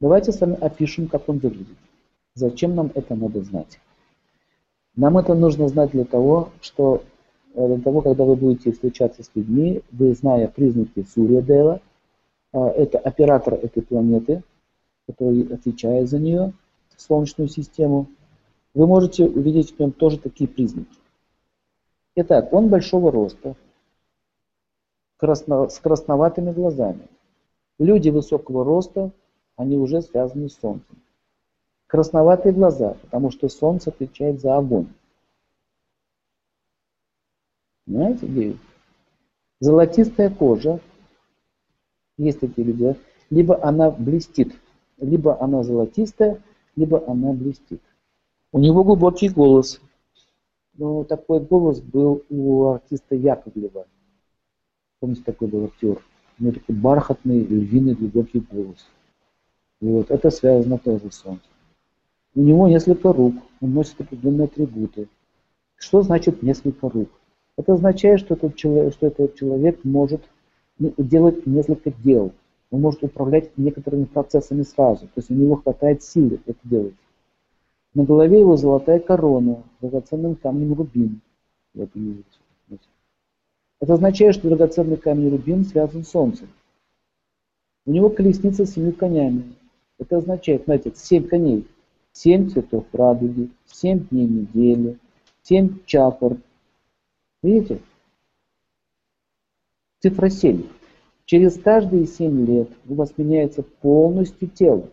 Давайте с вами опишем, как он выглядит. Зачем нам это надо знать? Нам это нужно знать для того, что э, для того, когда вы будете встречаться с людьми, вы, зная признаки Сурья Дева, э, это оператор этой планеты, который отвечает за нее, Солнечную систему, вы можете увидеть в нем тоже такие признаки. Итак, он большого роста, красно, с красноватыми глазами. Люди высокого роста, они уже связаны с Солнцем. Красноватые глаза, потому что Солнце отвечает за огонь. Понимаете, где? Золотистая кожа, есть такие люди, либо она блестит, либо она золотистая, либо она блестит. У него глубокий голос. Но такой голос был у артиста Яковлева. Помните, такой был актер? У него такой бархатный, львиный, глубокий голос. И вот это связано тоже с Солнцем. У него несколько рук, он носит определенные атрибуты. Что значит несколько рук? Это означает, что этот человек, что этот человек может ну, делать несколько дел. Он может управлять некоторыми процессами сразу. То есть у него хватает силы это делать. На голове его золотая корона, драгоценным камнем рубин. Вот. Это означает, что драгоценный камень рубин связан с Солнцем. У него колесница с семью конями. Это означает, знаете, семь коней, семь цветов радуги, семь дней недели, семь чакр. Видите? Цифра семь. Через каждые семь лет у вас меняется полностью тело.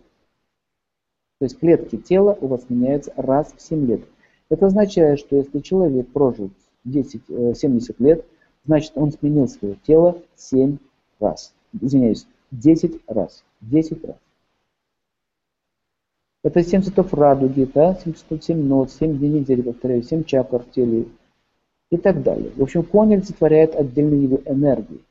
То есть клетки тела у вас меняются раз в 7 лет. Это означает, что если человек прожил 10, 70 э, лет, значит он сменил свое тело 7 раз. Извиняюсь, 10 раз. 10 раз. Это 7 цветов радуги, да? 7 цветов, 7 нот, 7 дней недели, повторяю, 7 чакр в теле и так далее. В общем, конь олицетворяет отдельные его энергии.